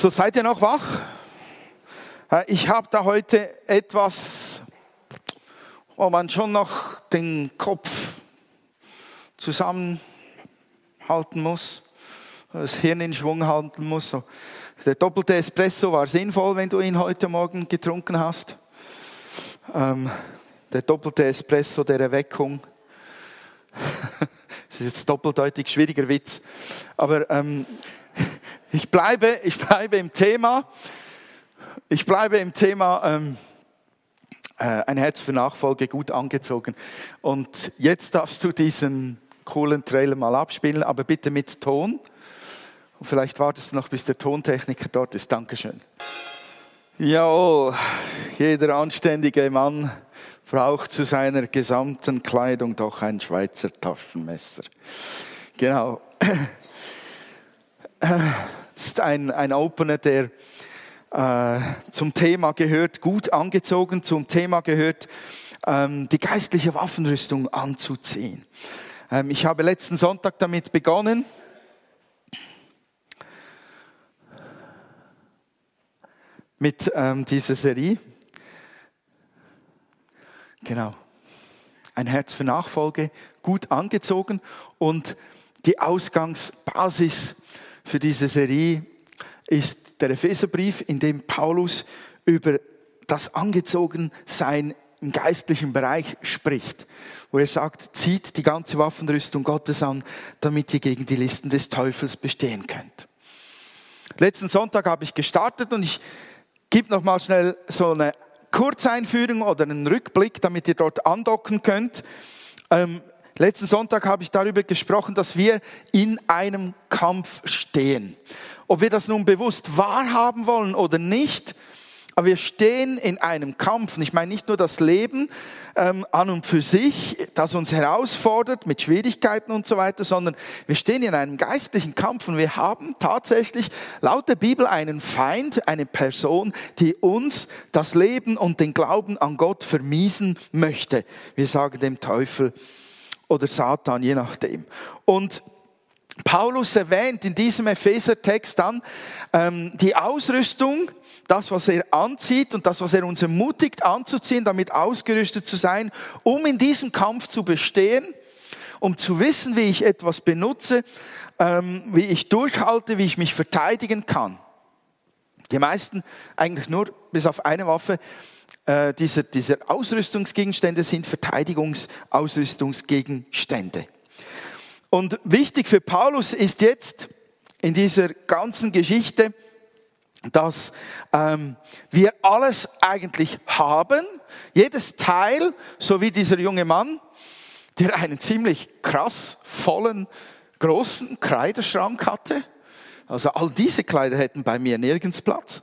So, seid ihr noch wach? Ich habe da heute etwas, wo man schon noch den Kopf zusammenhalten muss, das Hirn in Schwung halten muss. Der doppelte Espresso war sinnvoll, wenn du ihn heute Morgen getrunken hast. Ähm, der doppelte Espresso der Erweckung. das ist jetzt doppeldeutig schwieriger Witz. Aber ähm, ich, bleibe, ich bleibe im Thema. Ich bleibe im Thema ähm, äh, ein Herz für Nachfolge gut angezogen. Und jetzt darfst du diesen coolen Trailer mal abspielen, aber bitte mit Ton. Und vielleicht wartest du noch, bis der Tontechniker dort ist. Dankeschön. Ja, jeder anständige Mann braucht zu seiner gesamten Kleidung doch ein Schweizer Taschenmesser. Genau. Ist ein, ein Opener, der äh, zum Thema gehört, gut angezogen, zum Thema gehört, ähm, die geistliche Waffenrüstung anzuziehen. Ähm, ich habe letzten Sonntag damit begonnen. mit ähm, dieser Serie. Genau. Ein Herz für Nachfolge, gut angezogen. Und die Ausgangsbasis für diese Serie ist der Epheserbrief, in dem Paulus über das Angezogensein im geistlichen Bereich spricht, wo er sagt, zieht die ganze Waffenrüstung Gottes an, damit ihr gegen die Listen des Teufels bestehen könnt. Letzten Sonntag habe ich gestartet und ich gebe noch mal schnell so eine Kurzeinführung oder einen Rückblick, damit ihr dort andocken könnt. Ähm, letzten Sonntag habe ich darüber gesprochen, dass wir in einem Kampf stehen. Ob wir das nun bewusst wahrhaben wollen oder nicht, aber wir stehen in einem Kampf. Und ich meine nicht nur das Leben ähm, an und für sich, das uns herausfordert mit Schwierigkeiten und so weiter, sondern wir stehen in einem geistlichen Kampf und wir haben tatsächlich laut der Bibel einen Feind, eine Person, die uns das Leben und den Glauben an Gott vermiesen möchte. Wir sagen dem Teufel oder Satan, je nachdem. Und Paulus erwähnt in diesem Epheser-Text dann ähm, die Ausrüstung, das, was er anzieht und das, was er uns ermutigt anzuziehen, damit ausgerüstet zu sein, um in diesem Kampf zu bestehen, um zu wissen, wie ich etwas benutze, ähm, wie ich durchhalte, wie ich mich verteidigen kann. Die meisten, eigentlich nur bis auf eine Waffe, äh, dieser, dieser Ausrüstungsgegenstände sind Verteidigungsausrüstungsgegenstände. Und wichtig für Paulus ist jetzt in dieser ganzen Geschichte, dass ähm, wir alles eigentlich haben, jedes Teil, so wie dieser junge Mann, der einen ziemlich krass vollen, großen Kleiderschrank hatte. Also all diese Kleider hätten bei mir nirgends Platz.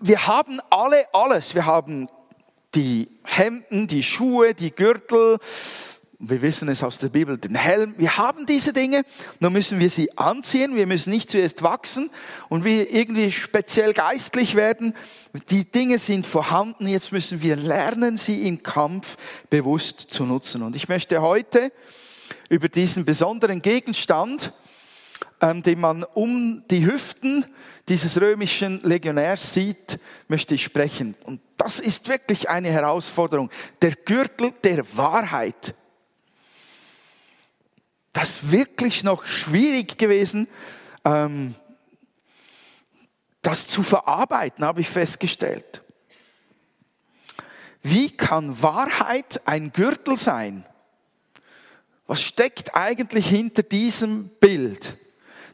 Wir haben alle alles. Wir haben die Hemden, die Schuhe, die Gürtel, wir wissen es aus der Bibel, den Helm. Wir haben diese Dinge, nur müssen wir sie anziehen. Wir müssen nicht zuerst wachsen und wir irgendwie speziell geistlich werden. Die Dinge sind vorhanden. Jetzt müssen wir lernen, sie im Kampf bewusst zu nutzen. Und ich möchte heute über diesen besonderen Gegenstand, ähm, den man um die Hüften dieses römischen Legionärs sieht, möchte ich sprechen. Und das ist wirklich eine Herausforderung. Der Gürtel der Wahrheit das wirklich noch schwierig gewesen, ähm, das zu verarbeiten, habe ich festgestellt. Wie kann Wahrheit ein Gürtel sein? Was steckt eigentlich hinter diesem Bild?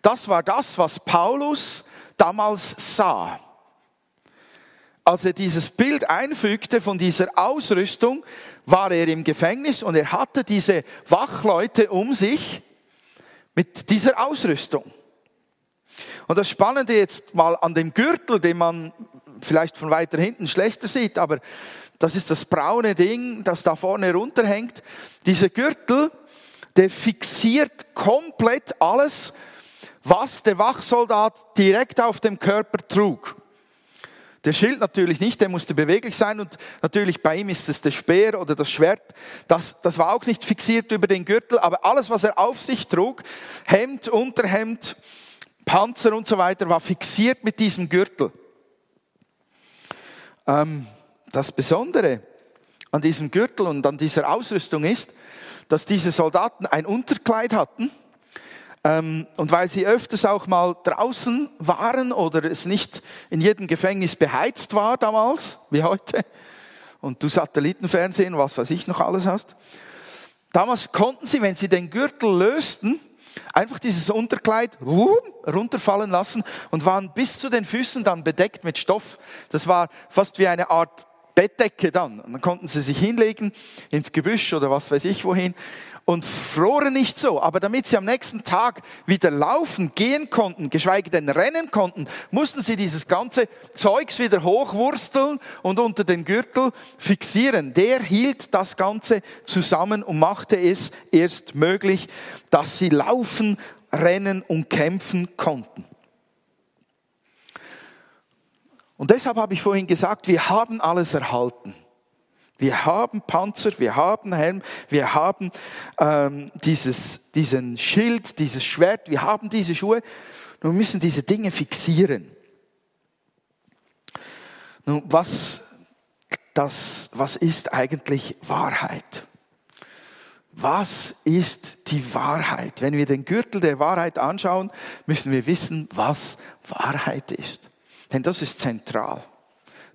Das war das, was Paulus damals sah. Als er dieses Bild einfügte von dieser Ausrüstung, war er im Gefängnis und er hatte diese Wachleute um sich mit dieser Ausrüstung. Und das Spannende jetzt mal an dem Gürtel, den man vielleicht von weiter hinten schlechter sieht, aber das ist das braune Ding, das da vorne runterhängt. Dieser Gürtel, der fixiert komplett alles, was der Wachsoldat direkt auf dem Körper trug. Der Schild natürlich nicht, der musste beweglich sein und natürlich bei ihm ist es der Speer oder das Schwert. Das, das war auch nicht fixiert über den Gürtel, aber alles, was er auf sich trug, Hemd, Unterhemd, Panzer und so weiter war fixiert mit diesem Gürtel. Ähm, das Besondere an diesem Gürtel und an dieser Ausrüstung ist, dass diese Soldaten ein Unterkleid hatten. Ähm, und weil sie öfters auch mal draußen waren oder es nicht in jedem Gefängnis beheizt war damals, wie heute, und du Satellitenfernsehen, was weiß ich noch alles hast, damals konnten sie, wenn sie den Gürtel lösten, einfach dieses Unterkleid runterfallen lassen und waren bis zu den Füßen dann bedeckt mit Stoff. Das war fast wie eine Art Bettdecke dann. Und dann konnten sie sich hinlegen ins Gebüsch oder was weiß ich wohin und froren nicht so. Aber damit sie am nächsten Tag wieder laufen, gehen konnten, geschweige denn rennen konnten, mussten sie dieses ganze Zeugs wieder hochwursteln und unter den Gürtel fixieren. Der hielt das Ganze zusammen und machte es erst möglich, dass sie laufen, rennen und kämpfen konnten. Und deshalb habe ich vorhin gesagt, wir haben alles erhalten. Wir haben Panzer, wir haben Helm, wir haben ähm, dieses, diesen Schild, dieses Schwert, wir haben diese Schuhe. Nun müssen diese Dinge fixieren. Nun, was, das, was ist eigentlich Wahrheit? Was ist die Wahrheit? Wenn wir den Gürtel der Wahrheit anschauen, müssen wir wissen, was Wahrheit ist. Denn das ist zentral.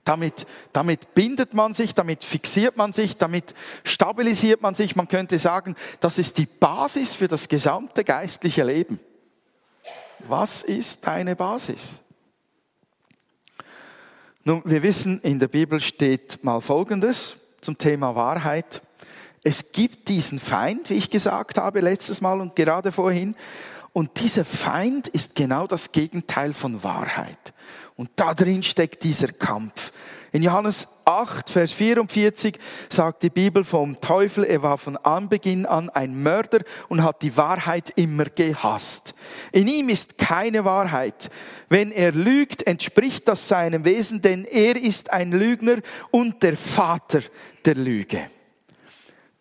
Damit, damit bindet man sich, damit fixiert man sich, damit stabilisiert man sich. Man könnte sagen, das ist die Basis für das gesamte geistliche Leben. Was ist deine Basis? Nun, wir wissen, in der Bibel steht mal Folgendes zum Thema Wahrheit. Es gibt diesen Feind, wie ich gesagt habe letztes Mal und gerade vorhin. Und dieser Feind ist genau das Gegenteil von Wahrheit. Und da drin steckt dieser Kampf. In Johannes 8, Vers 44 sagt die Bibel vom Teufel, er war von Anbeginn an ein Mörder und hat die Wahrheit immer gehasst. In ihm ist keine Wahrheit. Wenn er lügt, entspricht das seinem Wesen, denn er ist ein Lügner und der Vater der Lüge.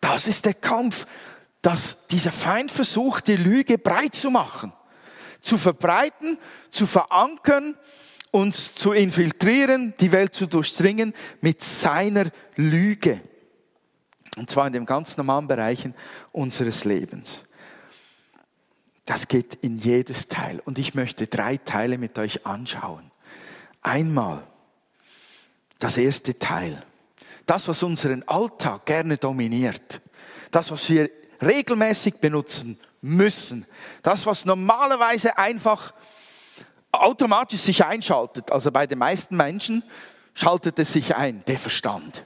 Das ist der Kampf, dass dieser Feind versucht, die Lüge breit zu machen, zu verbreiten, zu verankern uns zu infiltrieren, die Welt zu durchdringen mit seiner Lüge. Und zwar in den ganz normalen Bereichen unseres Lebens. Das geht in jedes Teil. Und ich möchte drei Teile mit euch anschauen. Einmal das erste Teil. Das, was unseren Alltag gerne dominiert. Das, was wir regelmäßig benutzen müssen. Das, was normalerweise einfach automatisch sich einschaltet. Also bei den meisten Menschen schaltet es sich ein, der Verstand.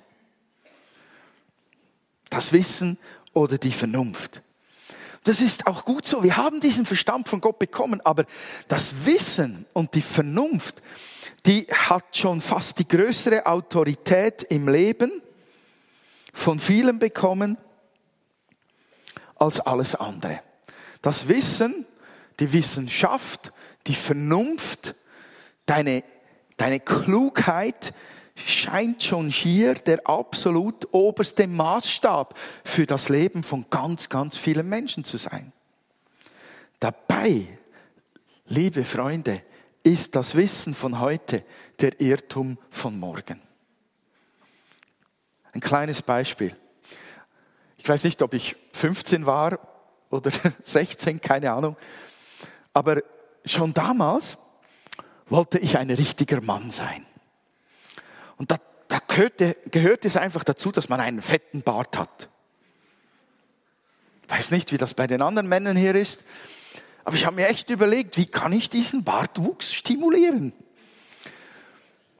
Das Wissen oder die Vernunft. Das ist auch gut so. Wir haben diesen Verstand von Gott bekommen, aber das Wissen und die Vernunft, die hat schon fast die größere Autorität im Leben von vielen bekommen als alles andere. Das Wissen, die Wissenschaft die Vernunft, deine, deine Klugheit scheint schon hier der absolut oberste Maßstab für das Leben von ganz, ganz vielen Menschen zu sein. Dabei, liebe Freunde, ist das Wissen von heute der Irrtum von morgen. Ein kleines Beispiel. Ich weiß nicht, ob ich 15 war oder 16, keine Ahnung. Aber schon damals wollte ich ein richtiger Mann sein. Und da, da gehörte, gehört es einfach dazu, dass man einen fetten Bart hat. Ich weiß nicht, wie das bei den anderen Männern hier ist, aber ich habe mir echt überlegt, wie kann ich diesen Bartwuchs stimulieren?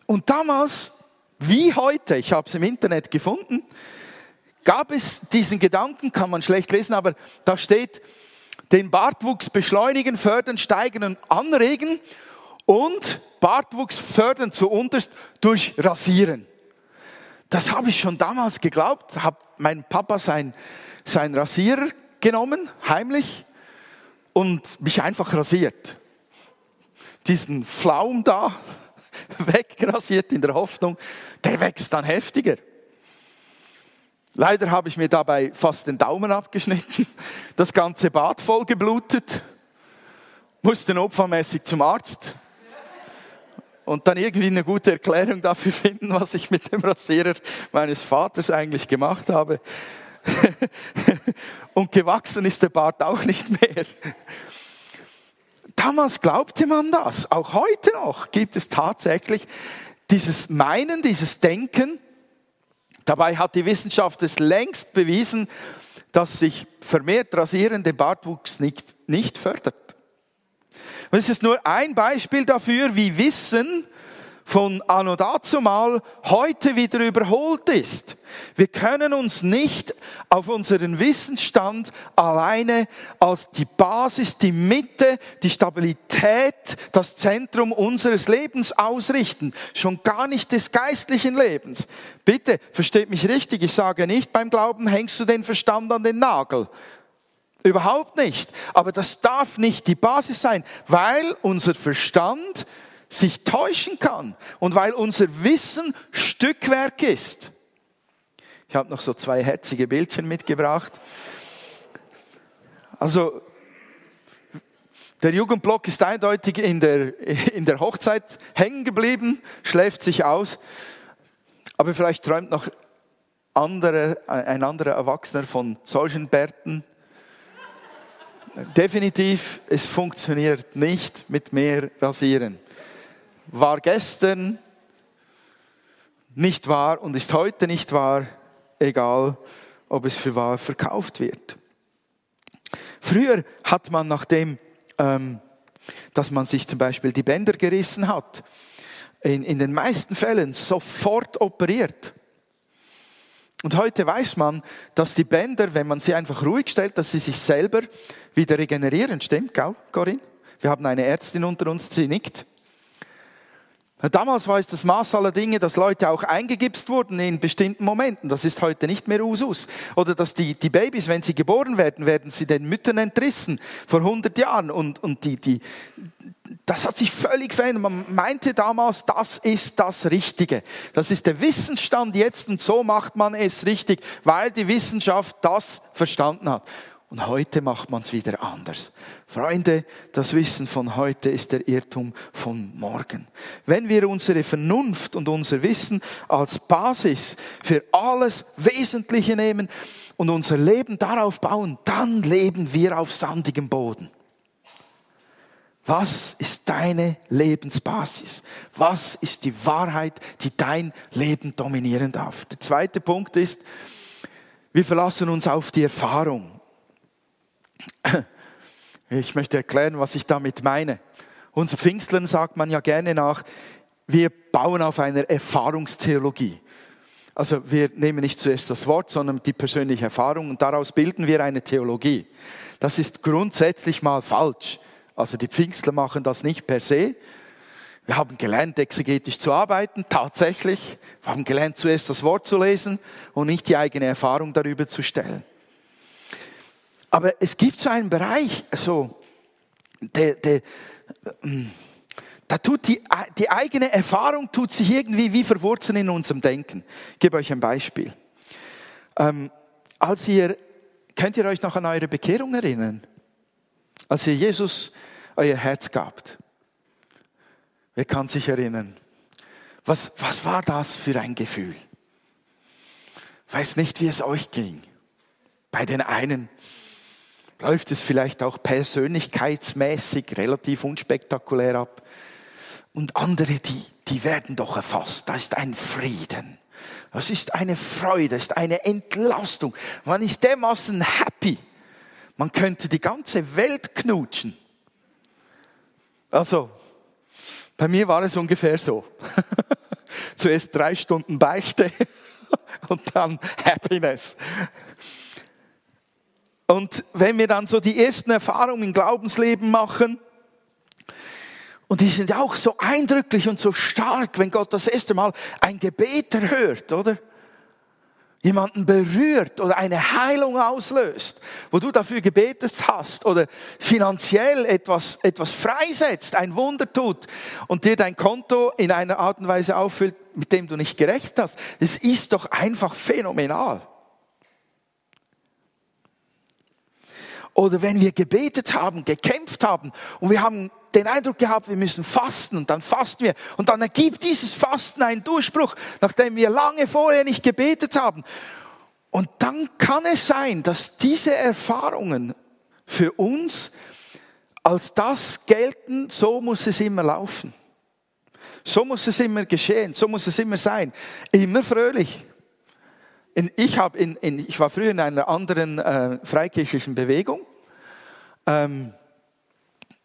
Und damals, wie heute, ich habe es im Internet gefunden, gab es diesen Gedanken, kann man schlecht lesen, aber da steht, den Bartwuchs beschleunigen, fördern, steigern und anregen und Bartwuchs fördern zuunterst durch Rasieren. Das habe ich schon damals geglaubt, habe mein Papa sein, sein Rasierer genommen, heimlich, und mich einfach rasiert. Diesen Flaum da wegrasiert in der Hoffnung, der wächst dann heftiger. Leider habe ich mir dabei fast den Daumen abgeschnitten, das ganze Bad voll geblutet. musste notfallmäßig zum Arzt und dann irgendwie eine gute Erklärung dafür finden, was ich mit dem Rasierer meines Vaters eigentlich gemacht habe. und gewachsen ist der Bart auch nicht mehr. Damals glaubte man das. Auch heute noch gibt es tatsächlich dieses Meinen, dieses Denken. Dabei hat die Wissenschaft es längst bewiesen, dass sich vermehrt rasierende Bartwuchs nicht, nicht fördert. Und es ist nur ein Beispiel dafür, wie Wissen von anno dazumal heute wieder überholt ist. Wir können uns nicht auf unseren Wissensstand alleine als die Basis, die Mitte, die Stabilität, das Zentrum unseres Lebens ausrichten. Schon gar nicht des geistlichen Lebens. Bitte, versteht mich richtig, ich sage nicht, beim Glauben hängst du den Verstand an den Nagel. Überhaupt nicht. Aber das darf nicht die Basis sein, weil unser Verstand sich täuschen kann und weil unser Wissen Stückwerk ist. Ich habe noch so zwei herzige Bildchen mitgebracht. Also der Jugendblock ist eindeutig in der, in der Hochzeit hängen geblieben, schläft sich aus, aber vielleicht träumt noch andere, ein anderer Erwachsener von solchen Bärten. Definitiv, es funktioniert nicht mit mehr Rasieren war gestern nicht wahr und ist heute nicht wahr, egal ob es für wahr verkauft wird. Früher hat man nachdem, ähm, dass man sich zum Beispiel die Bänder gerissen hat, in, in den meisten Fällen sofort operiert. Und heute weiß man, dass die Bänder, wenn man sie einfach ruhig stellt, dass sie sich selber wieder regenerieren. Stimmt, gell, Corinne? Wir haben eine Ärztin unter uns, die nickt. Damals war es das Maß aller Dinge, dass Leute auch eingegipst wurden in bestimmten Momenten. Das ist heute nicht mehr Usus. Oder dass die, die Babys, wenn sie geboren werden, werden sie den Müttern entrissen. Vor 100 Jahren. Und, und die, die, das hat sich völlig verändert. Man meinte damals, das ist das Richtige. Das ist der Wissensstand jetzt und so macht man es richtig, weil die Wissenschaft das verstanden hat. Und heute macht man es wieder anders. Freunde, das Wissen von heute ist der Irrtum von morgen. Wenn wir unsere Vernunft und unser Wissen als Basis für alles Wesentliche nehmen und unser Leben darauf bauen, dann leben wir auf sandigem Boden. Was ist deine Lebensbasis? Was ist die Wahrheit, die dein Leben dominieren darf? Der zweite Punkt ist, wir verlassen uns auf die Erfahrung. Ich möchte erklären, was ich damit meine. Unser Pfingstlern sagt man ja gerne nach, wir bauen auf einer Erfahrungstheologie. Also wir nehmen nicht zuerst das Wort, sondern die persönliche Erfahrung und daraus bilden wir eine Theologie. Das ist grundsätzlich mal falsch. Also die Pfingstler machen das nicht per se. Wir haben gelernt, exegetisch zu arbeiten, tatsächlich. Wir haben gelernt, zuerst das Wort zu lesen und nicht die eigene Erfahrung darüber zu stellen. Aber es gibt so einen Bereich, so, der, der, ähm, da tut die, die eigene Erfahrung tut sich irgendwie wie verwurzeln in unserem Denken. Ich gebe euch ein Beispiel. Ähm, als ihr, könnt ihr euch noch an eure Bekehrung erinnern? Als ihr Jesus euer Herz gabt. Wer kann sich erinnern? Was, was war das für ein Gefühl? Weiß nicht, wie es euch ging. Bei den einen läuft es vielleicht auch persönlichkeitsmäßig relativ unspektakulär ab. Und andere, die, die werden doch erfasst. Da ist ein Frieden. Das ist eine Freude, das ist eine Entlastung. Man ist dermaßen happy. Man könnte die ganze Welt knutschen. Also, bei mir war es ungefähr so. Zuerst drei Stunden Beichte und dann Happiness. Und wenn wir dann so die ersten Erfahrungen im Glaubensleben machen, und die sind auch so eindrücklich und so stark, wenn Gott das erste Mal ein Gebet erhört, oder? Jemanden berührt oder eine Heilung auslöst, wo du dafür gebetet hast oder finanziell etwas, etwas freisetzt, ein Wunder tut und dir dein Konto in einer Art und Weise auffüllt, mit dem du nicht gerecht hast. Das ist doch einfach phänomenal. Oder wenn wir gebetet haben, gekämpft haben und wir haben den Eindruck gehabt, wir müssen fasten und dann fasten wir und dann ergibt dieses Fasten einen Durchbruch, nachdem wir lange vorher nicht gebetet haben. Und dann kann es sein, dass diese Erfahrungen für uns als das gelten, so muss es immer laufen. So muss es immer geschehen, so muss es immer sein. Immer fröhlich. Ich, hab in, in, ich war früher in einer anderen äh, freikirchlichen Bewegung, ähm,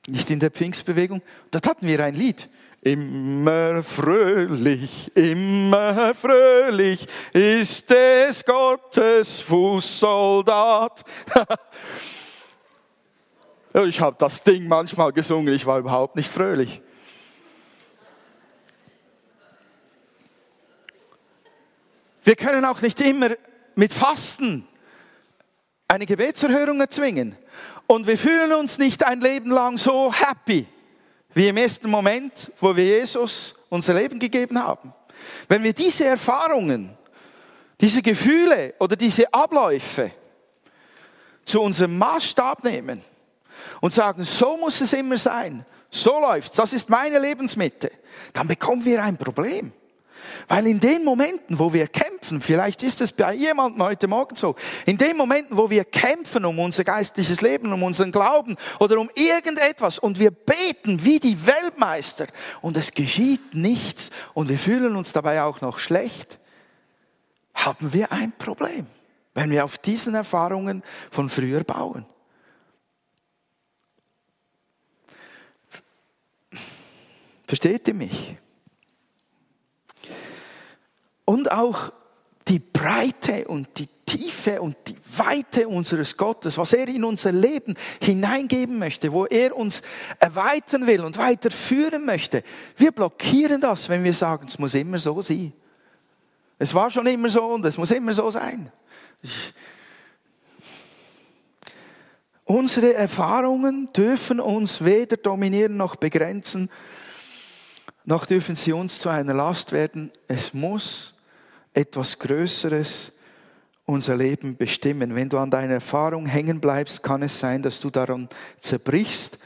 nicht in der Pfingstbewegung. Dort hatten wir ein Lied. Immer fröhlich, immer fröhlich ist es Gottes Fußsoldat. ich habe das Ding manchmal gesungen, ich war überhaupt nicht fröhlich. Wir können auch nicht immer mit Fasten eine Gebetserhörung erzwingen. Und wir fühlen uns nicht ein Leben lang so happy, wie im ersten Moment, wo wir Jesus unser Leben gegeben haben. Wenn wir diese Erfahrungen, diese Gefühle oder diese Abläufe zu unserem Maßstab nehmen und sagen, so muss es immer sein, so läuft's, das ist meine Lebensmitte, dann bekommen wir ein Problem. Weil in den Momenten, wo wir kämpfen, vielleicht ist es bei jemandem heute Morgen so, in den Momenten, wo wir kämpfen um unser geistliches Leben, um unseren Glauben oder um irgendetwas und wir beten wie die Weltmeister und es geschieht nichts und wir fühlen uns dabei auch noch schlecht, haben wir ein Problem, wenn wir auf diesen Erfahrungen von früher bauen. Versteht ihr mich? Und auch die Breite und die Tiefe und die Weite unseres Gottes, was er in unser Leben hineingeben möchte, wo er uns erweitern will und weiterführen möchte. Wir blockieren das, wenn wir sagen, es muss immer so sein. Es war schon immer so und es muss immer so sein. Unsere Erfahrungen dürfen uns weder dominieren noch begrenzen, noch dürfen sie uns zu einer Last werden. Es muss etwas Größeres unser Leben bestimmen. Wenn du an deiner Erfahrung hängen bleibst, kann es sein, dass du daran zerbrichst,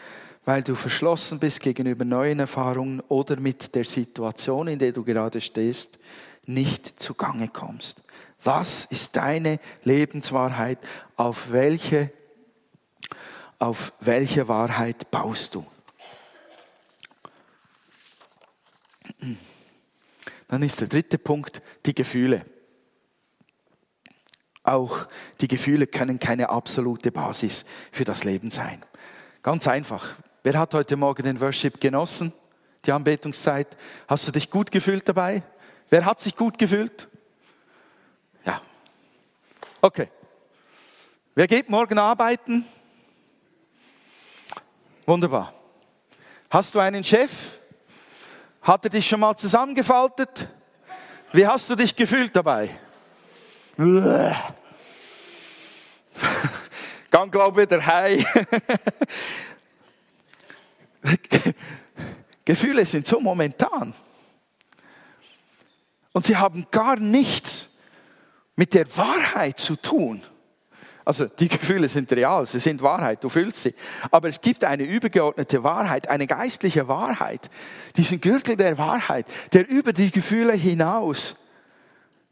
weil du verschlossen bist gegenüber neuen Erfahrungen oder mit der Situation, in der du gerade stehst, nicht zugange kommst. Was ist deine Lebenswahrheit? Auf welche, auf welche Wahrheit baust du? Dann ist der dritte Punkt die Gefühle. Auch die Gefühle können keine absolute Basis für das Leben sein. Ganz einfach. Wer hat heute Morgen den Worship genossen? Die Anbetungszeit. Hast du dich gut gefühlt dabei? Wer hat sich gut gefühlt? Ja. Okay. Wer geht morgen arbeiten? Wunderbar. Hast du einen Chef? Hat er dich schon mal zusammengefaltet? Wie hast du dich gefühlt dabei? Gang glaub wieder heim. Gefühle sind so momentan. Und sie haben gar nichts mit der Wahrheit zu tun. Also die Gefühle sind real, sie sind Wahrheit, du fühlst sie. Aber es gibt eine übergeordnete Wahrheit, eine geistliche Wahrheit, diesen Gürtel der Wahrheit, der über die Gefühle hinaus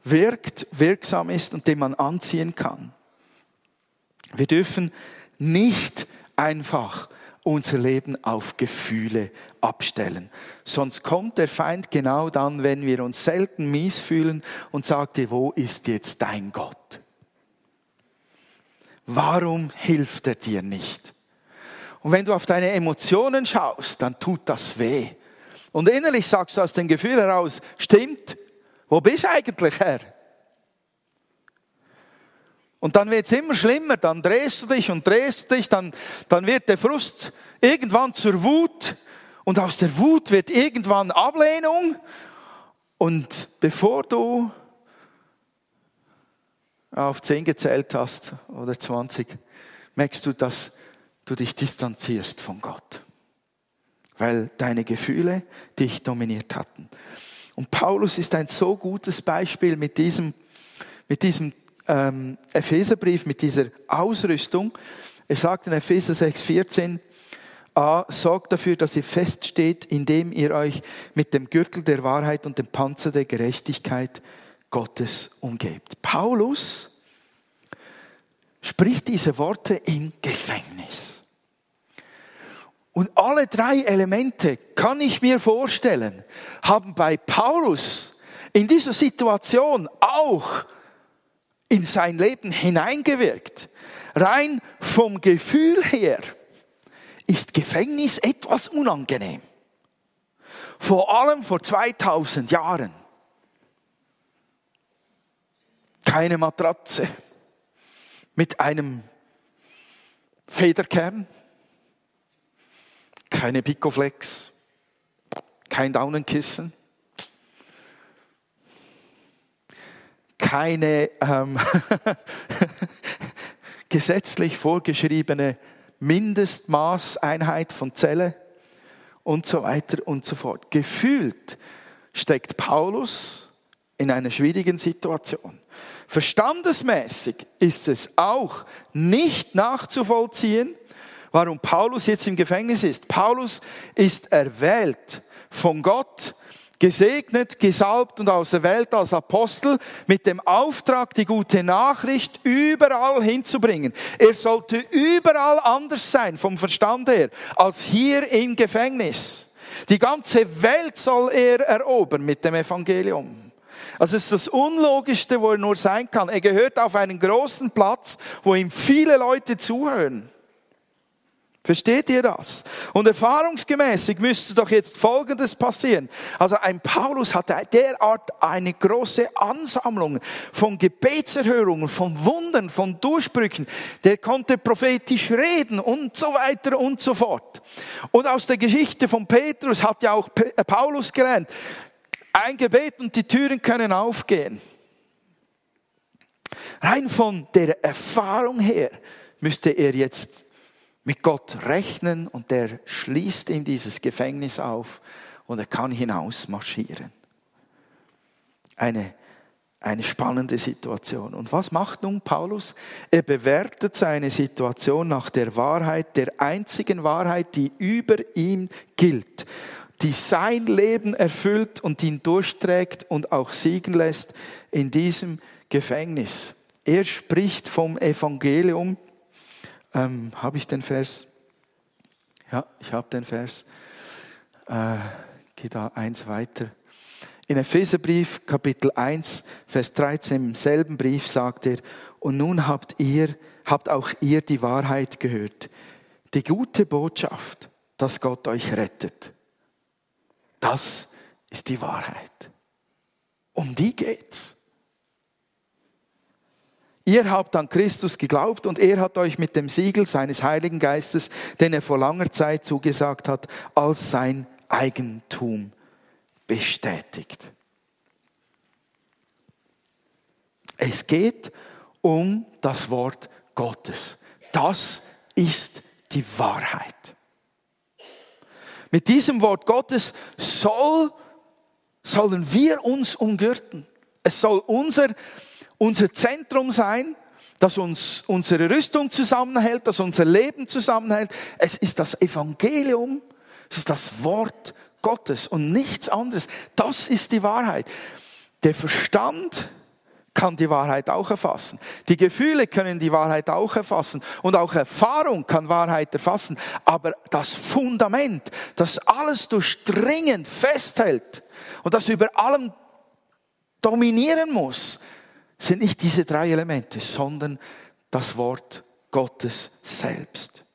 wirkt, wirksam ist und den man anziehen kann. Wir dürfen nicht einfach unser Leben auf Gefühle abstellen. Sonst kommt der Feind genau dann, wenn wir uns selten mies fühlen und sagt, wo ist jetzt dein Gott? Warum hilft er dir nicht? Und wenn du auf deine Emotionen schaust, dann tut das weh. Und innerlich sagst du aus dem Gefühl heraus, stimmt, wo bist du eigentlich, Herr? Und dann wird es immer schlimmer, dann drehst du dich und drehst du dich, dann, dann wird der Frust irgendwann zur Wut und aus der Wut wird irgendwann Ablehnung. Und bevor du auf 10 gezählt hast oder 20, merkst du, dass du dich distanzierst von Gott, weil deine Gefühle dich dominiert hatten. Und Paulus ist ein so gutes Beispiel mit diesem, mit diesem ähm, Epheserbrief, mit dieser Ausrüstung. Er sagt in Epheser 6,14, A, sorgt dafür, dass ihr feststeht, indem ihr euch mit dem Gürtel der Wahrheit und dem Panzer der Gerechtigkeit Gottes umgebt. Paulus spricht diese Worte im Gefängnis. Und alle drei Elemente, kann ich mir vorstellen, haben bei Paulus in dieser Situation auch in sein Leben hineingewirkt. Rein vom Gefühl her ist Gefängnis etwas unangenehm. Vor allem vor 2000 Jahren. Keine Matratze mit einem Federkern, keine Picoflex, kein Daunenkissen, keine ähm, gesetzlich vorgeschriebene Mindestmaßeinheit von Zelle und so weiter und so fort. Gefühlt steckt Paulus in einer schwierigen Situation. Verstandesmäßig ist es auch nicht nachzuvollziehen, warum Paulus jetzt im Gefängnis ist. Paulus ist erwählt von Gott gesegnet, gesalbt und aus der Welt als Apostel mit dem Auftrag, die gute Nachricht überall hinzubringen. Er sollte überall anders sein vom Verstand her als hier im Gefängnis. Die ganze Welt soll er erobern mit dem Evangelium. Also es ist das Unlogischste, wo er nur sein kann. Er gehört auf einen großen Platz, wo ihm viele Leute zuhören. Versteht ihr das? Und erfahrungsgemäßig müsste doch jetzt Folgendes passieren. Also ein Paulus hatte derart eine große Ansammlung von Gebetserhörungen, von Wundern, von Durchbrüchen. Der konnte prophetisch reden und so weiter und so fort. Und aus der Geschichte von Petrus hat ja auch äh, Paulus gelernt, ein Gebet und die Türen können aufgehen. Rein von der Erfahrung her müsste er jetzt mit Gott rechnen und der schließt ihm dieses Gefängnis auf und er kann hinaus marschieren. Eine, eine spannende Situation. Und was macht nun Paulus? Er bewertet seine Situation nach der Wahrheit, der einzigen Wahrheit, die über ihm gilt, die sein Leben erfüllt und ihn durchträgt und auch siegen lässt in diesem Gefängnis. Er spricht vom Evangelium, ähm, habe ich den Vers? Ja, ich habe den Vers. Äh, Gehe da eins weiter. In Epheserbrief Kapitel 1, Vers 13 im selben Brief sagt er, und nun habt ihr, habt auch ihr die Wahrheit gehört. Die gute Botschaft, dass Gott euch rettet. Das ist die Wahrheit. Um die geht's. Ihr habt an Christus geglaubt und er hat euch mit dem Siegel seines Heiligen Geistes, den er vor langer Zeit zugesagt hat, als sein Eigentum bestätigt. Es geht um das Wort Gottes. Das ist die Wahrheit. Mit diesem Wort Gottes soll, sollen wir uns umgürten. Es soll unser unser Zentrum sein, das uns unsere Rüstung zusammenhält, das unser Leben zusammenhält. Es ist das Evangelium, es ist das Wort Gottes und nichts anderes. Das ist die Wahrheit. Der Verstand kann die Wahrheit auch erfassen. Die Gefühle können die Wahrheit auch erfassen. Und auch Erfahrung kann Wahrheit erfassen. Aber das Fundament, das alles durchdringend festhält und das über allem dominieren muss, sind nicht diese drei Elemente, sondern das Wort Gottes selbst.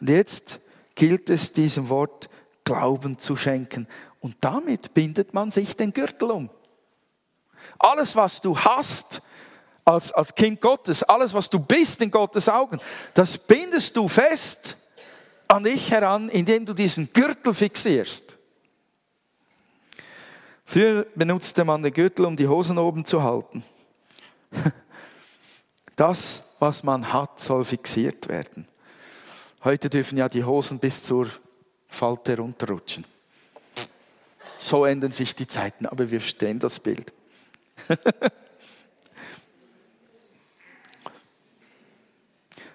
Und jetzt gilt es, diesem Wort Glauben zu schenken. Und damit bindet man sich den Gürtel um. Alles, was du hast als, als Kind Gottes, alles, was du bist in Gottes Augen, das bindest du fest an dich heran, indem du diesen Gürtel fixierst. Früher benutzte man den Gürtel, um die Hosen oben zu halten. Das, was man hat, soll fixiert werden. Heute dürfen ja die Hosen bis zur Falte runterrutschen. So ändern sich die Zeiten, aber wir verstehen das Bild.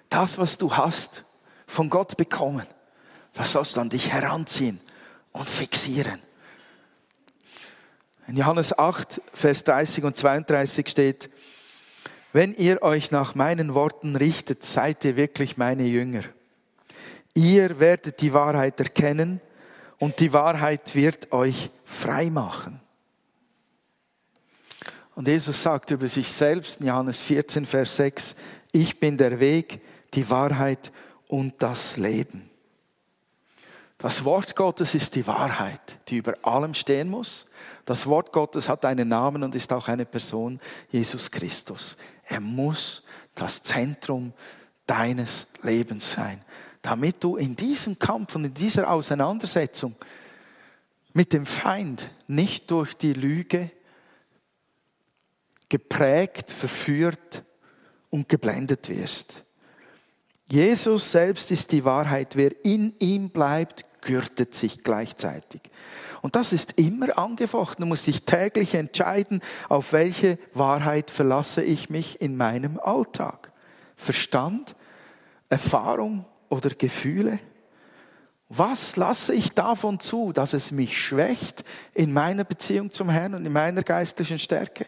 Das, was du hast, von Gott bekommen, das sollst du an dich heranziehen und fixieren. In Johannes 8, Vers 30 und 32 steht, wenn ihr euch nach meinen Worten richtet, seid ihr wirklich meine Jünger. Ihr werdet die Wahrheit erkennen und die Wahrheit wird euch frei machen. Und Jesus sagt über sich selbst in Johannes 14, Vers 6, ich bin der Weg, die Wahrheit und das Leben. Das Wort Gottes ist die Wahrheit, die über allem stehen muss. Das Wort Gottes hat einen Namen und ist auch eine Person, Jesus Christus. Er muss das Zentrum deines Lebens sein, damit du in diesem Kampf und in dieser Auseinandersetzung mit dem Feind nicht durch die Lüge geprägt, verführt und geblendet wirst. Jesus selbst ist die Wahrheit. Wer in ihm bleibt, gürtet sich gleichzeitig. Und das ist immer angefochten. Du musst dich täglich entscheiden, auf welche Wahrheit verlasse ich mich in meinem Alltag. Verstand, Erfahrung oder Gefühle? Was lasse ich davon zu, dass es mich schwächt in meiner Beziehung zum Herrn und in meiner geistlichen Stärke?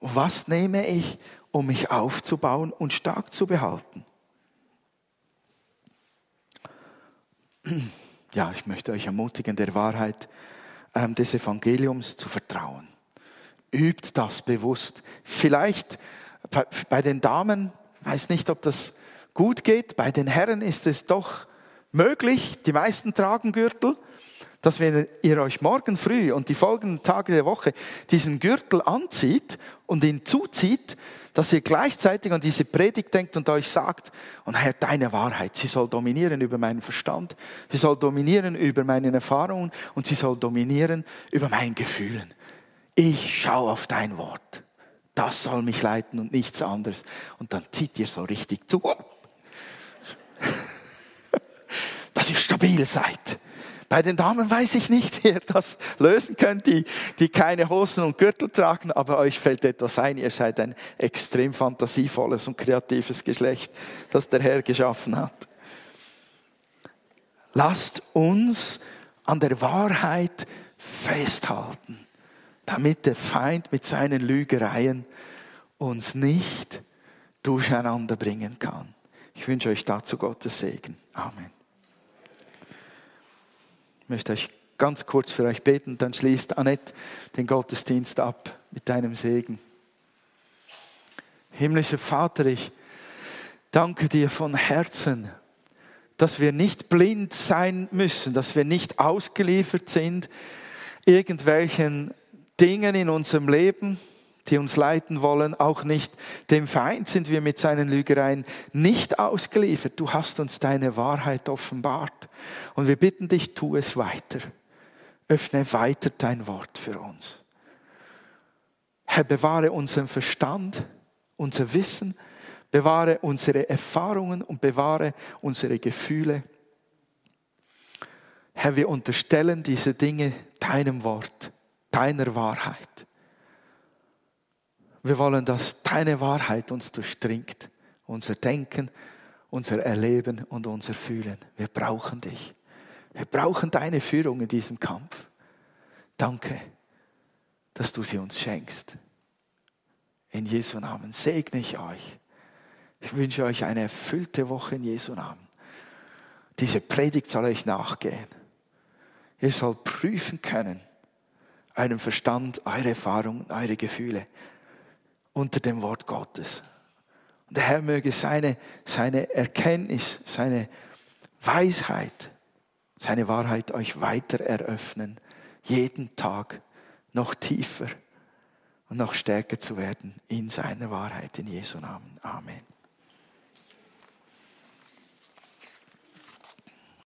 Was nehme ich, um mich aufzubauen und stark zu behalten? Ja, ich möchte euch ermutigen, der Wahrheit ähm, des Evangeliums zu vertrauen. Übt das bewusst. Vielleicht bei den Damen, weiß nicht, ob das gut geht, bei den Herren ist es doch möglich, die meisten tragen Gürtel, dass wenn ihr euch morgen früh und die folgenden Tage der Woche diesen Gürtel anzieht und ihn zuzieht, dass ihr gleichzeitig an diese Predigt denkt und euch sagt, und Herr, deine Wahrheit, sie soll dominieren über meinen Verstand, sie soll dominieren über meine Erfahrungen und sie soll dominieren über meinen Gefühlen. Ich schaue auf dein Wort. Das soll mich leiten und nichts anderes. Und dann zieht ihr so richtig zu. Dass ihr stabil seid bei den Damen weiß ich nicht, wie ihr das lösen könnt, die, die keine Hosen und Gürtel tragen, aber euch fällt etwas ein. Ihr seid ein extrem fantasievolles und kreatives Geschlecht, das der Herr geschaffen hat. Lasst uns an der Wahrheit festhalten, damit der Feind mit seinen Lügereien uns nicht durcheinander bringen kann. Ich wünsche euch dazu Gottes Segen. Amen. Ich möchte euch ganz kurz für euch beten, dann schließt Annette den Gottesdienst ab mit deinem Segen. Himmlischer Vater, ich danke dir von Herzen, dass wir nicht blind sein müssen, dass wir nicht ausgeliefert sind irgendwelchen Dingen in unserem Leben, die uns leiten wollen, auch nicht dem Feind sind wir mit seinen Lügereien nicht ausgeliefert. Du hast uns deine Wahrheit offenbart. Und wir bitten dich, tu es weiter. Öffne weiter dein Wort für uns. Herr, bewahre unseren Verstand, unser Wissen, bewahre unsere Erfahrungen und bewahre unsere Gefühle. Herr, wir unterstellen diese Dinge deinem Wort, deiner Wahrheit. Wir wollen, dass deine Wahrheit uns durchdringt, unser Denken, unser Erleben und unser Fühlen. Wir brauchen dich. Wir brauchen deine Führung in diesem Kampf. Danke, dass du sie uns schenkst. In Jesu Namen segne ich euch. Ich wünsche euch eine erfüllte Woche in Jesu Namen. Diese Predigt soll euch nachgehen. Ihr sollt prüfen können, euren Verstand, eure Erfahrungen, eure Gefühle unter dem Wort Gottes. Und der Herr möge seine, seine Erkenntnis, seine Weisheit, seine Wahrheit euch weiter eröffnen, jeden Tag noch tiefer und noch stärker zu werden in seiner Wahrheit, in Jesu Namen. Amen.